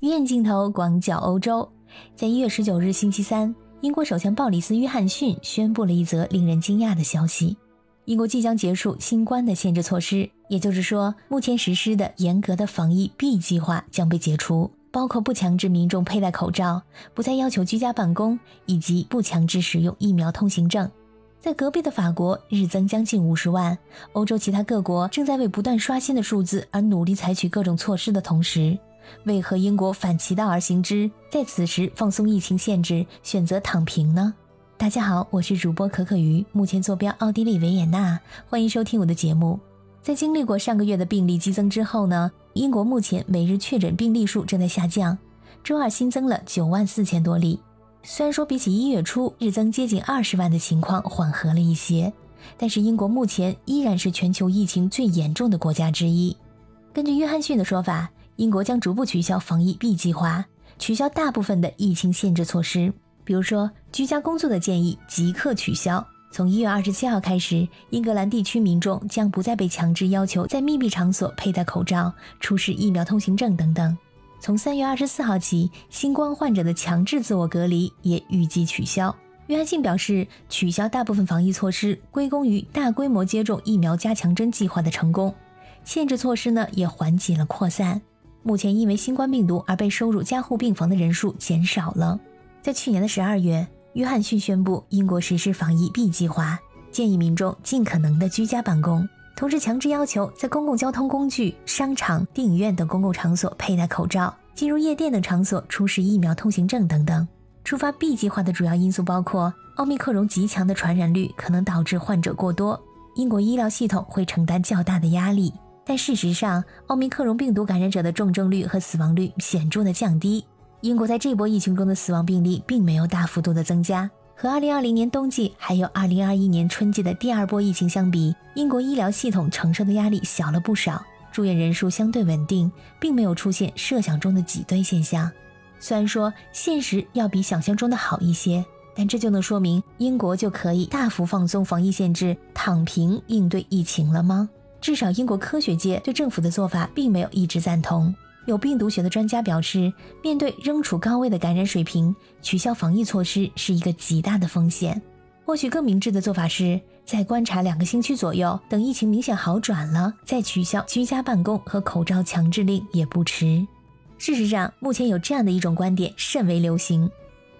鱼眼镜头广角欧洲，在一月十九日星期三，英国首相鲍里斯·约翰逊宣布了一则令人惊讶的消息：英国即将结束新冠的限制措施，也就是说，目前实施的严格的防疫 B 计划将被解除，包括不强制民众佩戴口罩、不再要求居家办公，以及不强制使用疫苗通行证。在隔壁的法国，日增将近五十万；欧洲其他各国正在为不断刷新的数字而努力采取各种措施的同时。为何英国反其道而行之，在此时放松疫情限制，选择躺平呢？大家好，我是主播可可鱼，目前坐标奥地利维也纳，欢迎收听我的节目。在经历过上个月的病例激增之后呢，英国目前每日确诊病例数正在下降，周二新增了九万四千多例。虽然说比起一月初日增接近二十万的情况缓和了一些，但是英国目前依然是全球疫情最严重的国家之一。根据约翰逊的说法。英国将逐步取消防疫 B 计划，取消大部分的疫情限制措施，比如说居家工作的建议即刻取消。从一月二十七号开始，英格兰地区民众将不再被强制要求在密闭场所佩戴口罩、出示疫苗通行证等等。从三月二十四号起，新冠患者的强制自我隔离也预计取消。约翰逊表示，取消大部分防疫措施归功于大规模接种疫苗加强针计划的成功，限制措施呢也缓解了扩散。目前因为新冠病毒而被收入加护病房的人数减少了。在去年的十二月，约翰逊宣布英国实施防疫 B 计划，建议民众尽可能的居家办公，同时强制要求在公共交通工具、商场、电影院等公共场所佩戴口罩，进入夜店等场所出示疫苗通行证等等。触发 B 计划的主要因素包括奥密克戎极强的传染率可能导致患者过多，英国医疗系统会承担较大的压力。但事实上，奥密克戎病毒感染者的重症率和死亡率显著的降低。英国在这波疫情中的死亡病例并没有大幅度的增加，和2020年冬季还有2021年春季的第二波疫情相比，英国医疗系统承受的压力小了不少，住院人数相对稳定，并没有出现设想中的挤兑现象。虽然说现实要比想象中的好一些，但这就能说明英国就可以大幅放松防疫限制，躺平应对疫情了吗？至少，英国科学界对政府的做法并没有一致赞同。有病毒学的专家表示，面对仍处高位的感染水平，取消防疫措施是一个极大的风险。或许更明智的做法是，再观察两个星期左右，等疫情明显好转了，再取消居家办公和口罩强制令也不迟。事实上，目前有这样的一种观点甚为流行：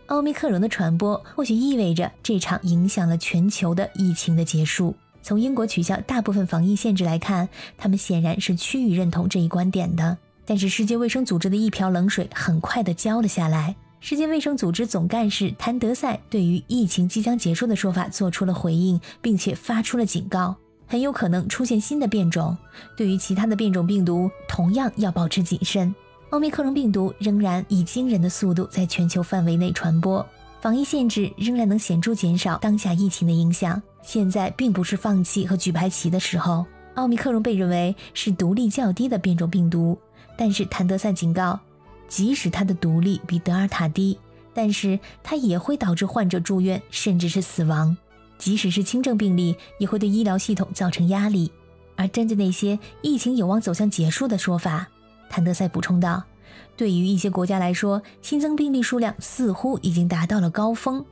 奥密克戎的传播或许意味着这场影响了全球的疫情的结束。从英国取消大部分防疫限制来看，他们显然是趋于认同这一观点的。但是，世界卫生组织的一瓢冷水很快的浇了下来。世界卫生组织总干事谭德赛对于疫情即将结束的说法做出了回应，并且发出了警告：很有可能出现新的变种。对于其他的变种病毒，同样要保持谨慎。奥密克戎病毒仍然以惊人的速度在全球范围内传播。防疫限制仍然能显著减少当下疫情的影响。现在并不是放弃和举白旗的时候。奥密克戎被认为是毒力较低的变种病毒，但是谭德赛警告，即使它的毒力比德尔塔低，但是它也会导致患者住院甚至是死亡。即使是轻症病例，也会对医疗系统造成压力。而针对那些疫情有望走向结束的说法，谭德赛补充道。对于一些国家来说，新增病例数量似乎已经达到了高峰，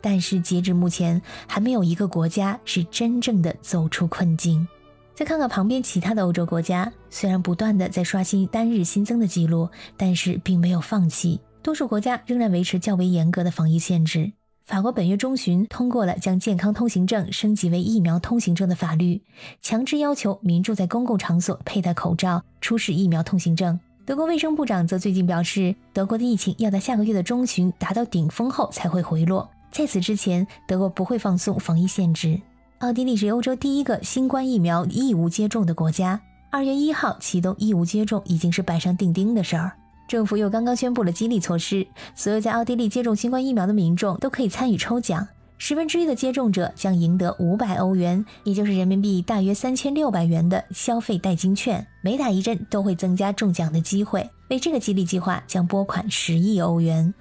但是截至目前，还没有一个国家是真正的走出困境。再看看旁边其他的欧洲国家，虽然不断的在刷新单日新增的记录，但是并没有放弃，多数国家仍然维持较为严格的防疫限制。法国本月中旬通过了将健康通行证升级为疫苗通行证的法律，强制要求民众在公共场所佩戴口罩、出示疫苗通行证。德国卫生部长则最近表示，德国的疫情要在下个月的中旬达到顶峰后才会回落。在此之前，德国不会放松防疫限制。奥地利是欧洲第一个新冠疫苗义务接种的国家，二月一号启动义务接种已经是板上钉钉的事儿。政府又刚刚宣布了激励措施，所有在奥地利接种新冠疫苗的民众都可以参与抽奖。十分之一的接种者将赢得五百欧元，也就是人民币大约三千六百元的消费代金券。每打一针都会增加中奖的机会。为这个激励计划将拨款十亿欧元。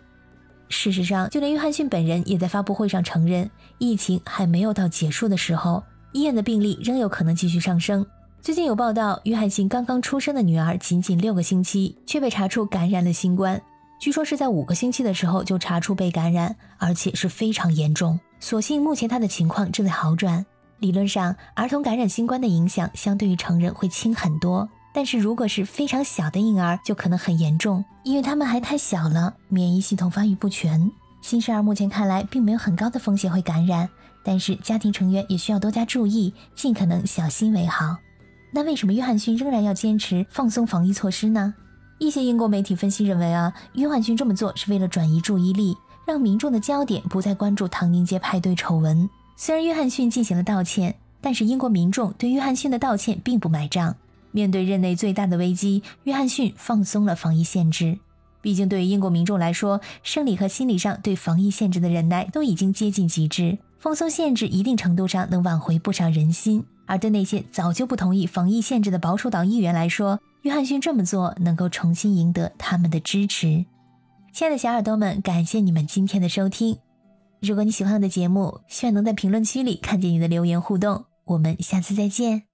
事实上，就连约翰逊本人也在发布会上承认，疫情还没有到结束的时候，医院的病例仍有可能继续上升。最近有报道，约翰逊刚刚出生的女儿仅仅六个星期，却被查出感染了新冠。据说是在五个星期的时候就查出被感染，而且是非常严重。所幸目前他的情况正在好转。理论上，儿童感染新冠的影响相对于成人会轻很多，但是如果是非常小的婴儿，就可能很严重，因为他们还太小了，免疫系统发育不全。新生儿目前看来并没有很高的风险会感染，但是家庭成员也需要多加注意，尽可能小心为好。那为什么约翰逊仍然要坚持放松防疫措施呢？一些英国媒体分析认为啊，约翰逊这么做是为了转移注意力，让民众的焦点不再关注唐宁街派对丑闻。虽然约翰逊进行了道歉，但是英国民众对约翰逊的道歉并不买账。面对任内最大的危机，约翰逊放松了防疫限制。毕竟对于英国民众来说，生理和心理上对防疫限制的忍耐都已经接近极致，放松限制一定程度上能挽回不少人心。而对那些早就不同意防疫限制的保守党议员来说，约翰逊这么做能够重新赢得他们的支持。亲爱的小耳朵们，感谢你们今天的收听。如果你喜欢我的节目，希望能在评论区里看见你的留言互动。我们下次再见。